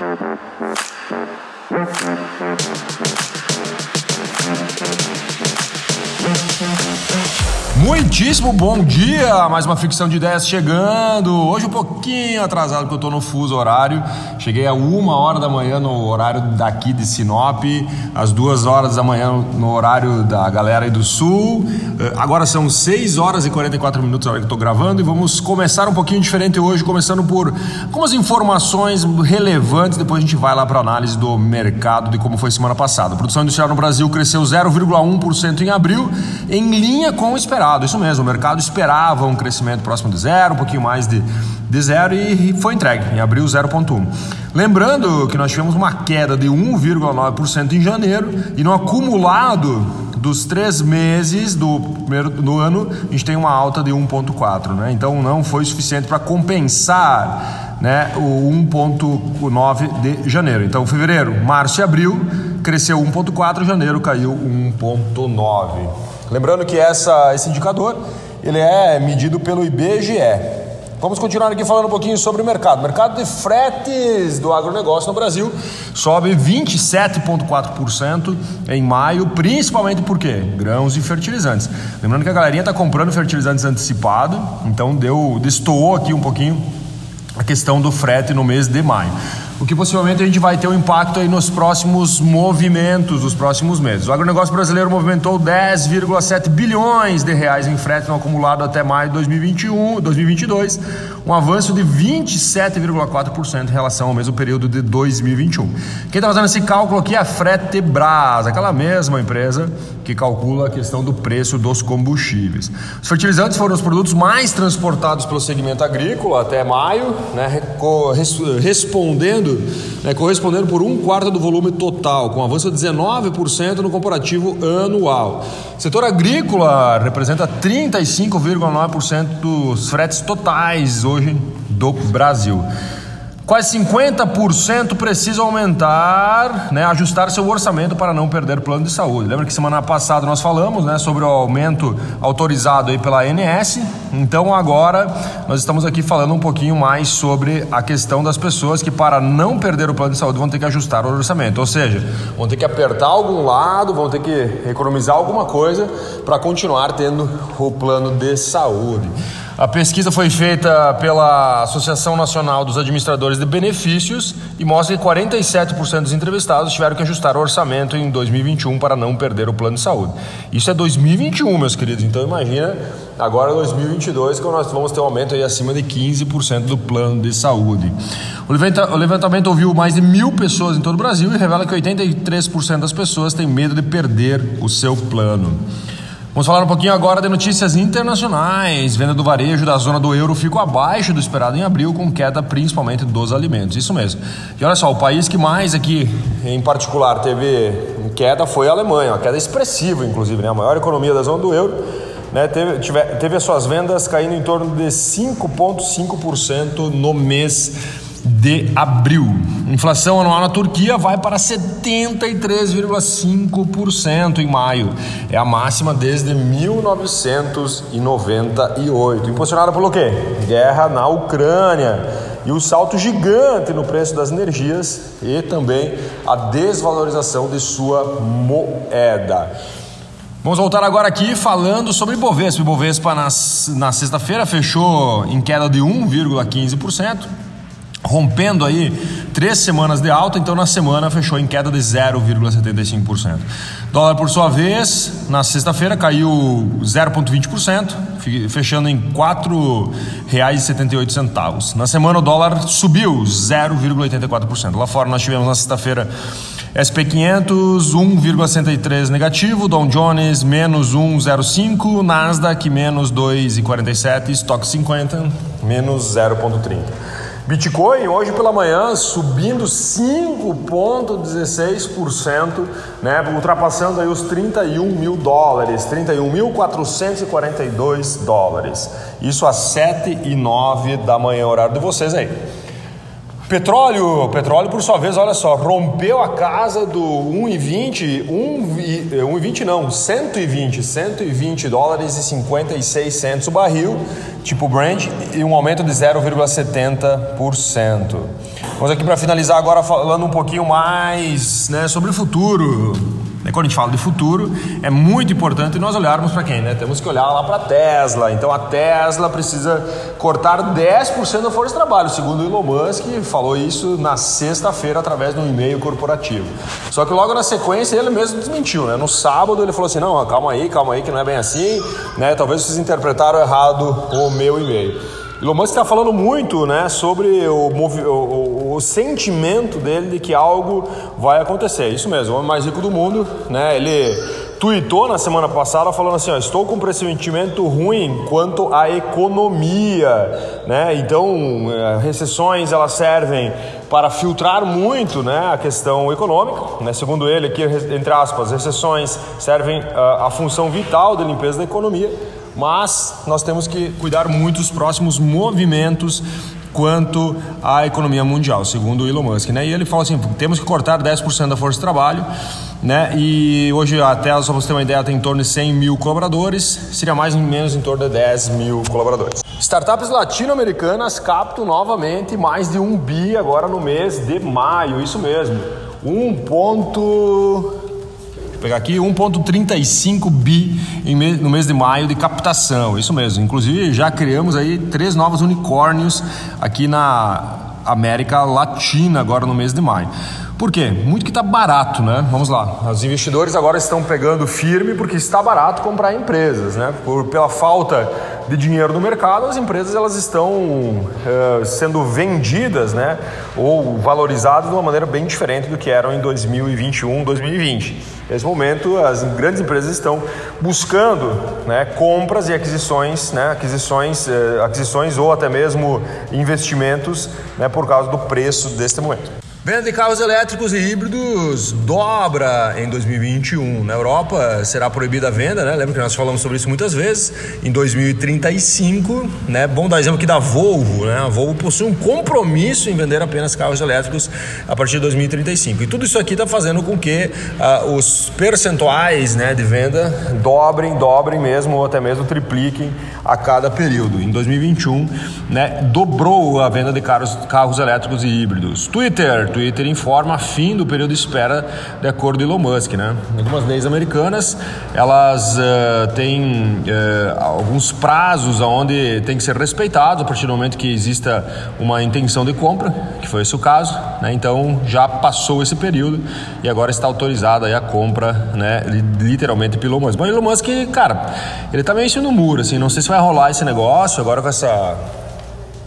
Thank you. Muitíssimo bom dia! Mais uma ficção de ideias chegando. Hoje um pouquinho atrasado porque eu estou no fuso horário. Cheguei a uma hora da manhã no horário daqui de Sinop, às duas horas da manhã no horário da galera aí do sul. Eh, agora são 6 horas e 44 minutos na hora que eu estou gravando e vamos começar um pouquinho diferente hoje, começando por algumas informações relevantes. Depois a gente vai lá para análise do mercado de como foi semana passada. A produção industrial no Brasil cresceu 0,1% em abril, em linha com o esperado esperado, isso mesmo. O mercado esperava um crescimento próximo de zero, um pouquinho mais de, de zero e foi entregue em abril 0,1. Lembrando que nós tivemos uma queda de 1,9% em janeiro e no acumulado dos três meses do primeiro do ano a gente tem uma alta de 1,4, né? Então não foi suficiente para compensar né, o 1,9 de janeiro. Então, fevereiro, março e abril cresceu 1,4, janeiro caiu 1,9. Lembrando que essa, esse indicador ele é medido pelo IBGE. Vamos continuar aqui falando um pouquinho sobre o mercado. O mercado de fretes do agronegócio no Brasil sobe 27,4% em maio, principalmente por quê? Grãos e fertilizantes. Lembrando que a galerinha está comprando fertilizantes antecipado, então deu destoou aqui um pouquinho a questão do frete no mês de maio o que possivelmente a gente vai ter um impacto aí nos próximos movimentos dos próximos meses. O agronegócio brasileiro movimentou 10,7 bilhões de reais em frete no acumulado até maio de 2021, 2022, um avanço de 27,4% em relação ao mesmo período de 2021. Quem está fazendo esse cálculo aqui é a Fretebras, aquela mesma empresa que calcula a questão do preço dos combustíveis. Os fertilizantes foram os produtos mais transportados pelo segmento agrícola até maio, né, respondendo né, correspondendo por um quarto do volume total, com avanço de 19% no comparativo anual. Setor agrícola representa 35,9% dos fretes totais hoje do Brasil. Quase 50% precisam aumentar, né, ajustar seu orçamento para não perder o plano de saúde. Lembra que semana passada nós falamos né, sobre o aumento autorizado aí pela ANS? Então agora nós estamos aqui falando um pouquinho mais sobre a questão das pessoas que para não perder o plano de saúde vão ter que ajustar o orçamento. Ou seja, vão ter que apertar algum lado, vão ter que economizar alguma coisa para continuar tendo o plano de saúde. A pesquisa foi feita pela Associação Nacional dos Administradores de Benefícios e mostra que 47% dos entrevistados tiveram que ajustar o orçamento em 2021 para não perder o plano de saúde. Isso é 2021, meus queridos. Então imagina agora 2022 que nós vamos ter um aumento aí acima de 15% do plano de saúde. O levantamento ouviu mais de mil pessoas em todo o Brasil e revela que 83% das pessoas têm medo de perder o seu plano. Vamos falar um pouquinho agora de notícias internacionais. Venda do varejo da zona do euro ficou abaixo do esperado em abril, com queda principalmente dos alimentos. Isso mesmo. E olha só, o país que mais aqui, em particular, teve queda foi a Alemanha, uma queda expressiva, inclusive, né? a maior economia da zona do euro. Né, teve, teve as suas vendas caindo em torno de 5,5% no mês de abril. Inflação anual na Turquia vai para 73,5% em maio. É a máxima desde 1998. Impulsionada pelo quê? Guerra na Ucrânia e o salto gigante no preço das energias e também a desvalorização de sua moeda. Vamos voltar agora aqui falando sobre Ibovespa. Ibovespa na, na sexta-feira fechou em queda de 1,15% rompendo aí três semanas de alta, então na semana fechou em queda de 0,75%. Dólar, por sua vez, na sexta-feira caiu 0,20%, fechando em R$ 4,78. Na semana o dólar subiu 0,84%. Lá fora nós tivemos na sexta-feira SP 500 1,63 negativo, Dow Jones menos 1,05, Nasdaq menos 2,47, Stock 50 menos 0,30. Bitcoin hoje pela manhã subindo 5,16%, né, ultrapassando aí os 31 mil dólares, 31.442 dólares. Isso às 7 e 9 da manhã, horário de vocês aí. Petróleo, petróleo por sua vez, olha só, rompeu a casa do 1,20, 1,20 não, 120, 120 dólares e 56 centos o barril, tipo Brent, e um aumento de 0,70%. Vamos aqui para finalizar agora falando um pouquinho mais né, sobre o futuro. Né, quando a gente fala de futuro, é muito importante nós olharmos para quem? Né? Temos que olhar lá para a Tesla. Então a Tesla precisa cortar 10% da força de trabalho, segundo o Elon Musk, falou isso na sexta-feira através de um e-mail corporativo. Só que logo na sequência ele mesmo desmentiu. Né? No sábado ele falou assim: não, calma aí, calma aí, que não é bem assim. Né? Talvez vocês interpretaram errado o meu e-mail. Elon Musk está falando muito né, sobre o, o, o, sentimento dele de que algo vai acontecer. Isso mesmo, o homem mais rico do mundo. Né, ele tweetou na semana passada falando assim: ó, estou com um pressentimento ruim quanto à economia. Né? Então, eh, recessões elas servem para filtrar muito né, a questão econômica. Né? Segundo ele, aqui, entre aspas, recessões servem uh, a função vital da limpeza da economia mas nós temos que cuidar muito dos próximos movimentos quanto à economia mundial, segundo o Elon Musk. Né? E ele fala assim: temos que cortar 10% da força de trabalho. Né? E hoje a Tesla, só para você ter uma ideia, tem em torno de 100 mil colaboradores, seria mais ou menos em torno de 10 mil colaboradores. Startups latino-americanas captam novamente mais de um bi agora no mês de maio, isso mesmo. 1 ponto pegar aqui, 1,35 bi no mês de maio de captação, isso mesmo. Inclusive já criamos aí três novos unicórnios aqui na América Latina agora no mês de maio. Por quê? Muito que está barato, né? Vamos lá. Os investidores agora estão pegando firme porque está barato comprar empresas, né? Por, pela falta de dinheiro no mercado, as empresas elas estão uh, sendo vendidas, né? Ou valorizadas de uma maneira bem diferente do que eram em 2021, 2020. Nesse momento, as grandes empresas estão buscando né, compras e aquisições, né, aquisições, uh, aquisições ou até mesmo investimentos né, por causa do preço deste momento. Venda de carros elétricos e híbridos dobra em 2021. Na Europa será proibida a venda, né? Lembra que nós falamos sobre isso muitas vezes. Em 2035, né? Bom dar exemplo aqui da Volvo, né? A Volvo possui um compromisso em vender apenas carros elétricos a partir de 2035. E tudo isso aqui está fazendo com que uh, os percentuais, né, de venda dobrem, dobrem mesmo ou até mesmo tripliquem a cada período. Em 2021, né, dobrou a venda de carros, carros elétricos e híbridos. Twitter Twitter informa fim do período de espera de acordo com Elon Musk, né? Algumas leis americanas, elas uh, têm uh, alguns prazos onde tem que ser respeitados a partir do momento que exista uma intenção de compra, que foi esse o caso, né? Então já passou esse período e agora está autorizada a compra, né? Literalmente pelo Elon Musk. Mas Elon Musk, cara, ele tá meio no muro, assim, não sei se vai rolar esse negócio agora com essa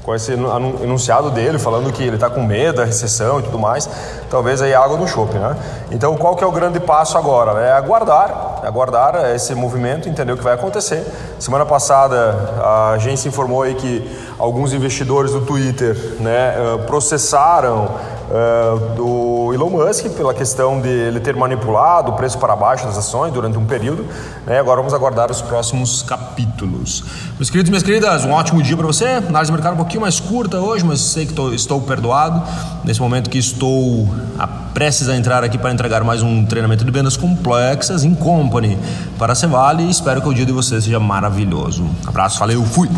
com esse enunciado dele, falando que ele está com medo da recessão e tudo mais, talvez aí água no chope, né? Então, qual que é o grande passo agora? É aguardar, aguardar esse movimento, entender o que vai acontecer. Semana passada, a agência informou aí que alguns investidores do Twitter né, eh, processaram uh, do Elon Musk pela questão de ele ter manipulado o preço para baixo das ações durante um período. Né? Agora vamos aguardar os próximos capítulos. Meus queridos e minhas queridas, um ótimo dia para você. Análise de mercado um pouquinho mais curta hoje, mas sei que tô, estou perdoado. Nesse momento que estou a prestes a entrar aqui para entregar mais um treinamento de vendas complexas em company para a Cevale. Espero que o dia de vocês seja maravilhoso. Abraço, valeu, fui!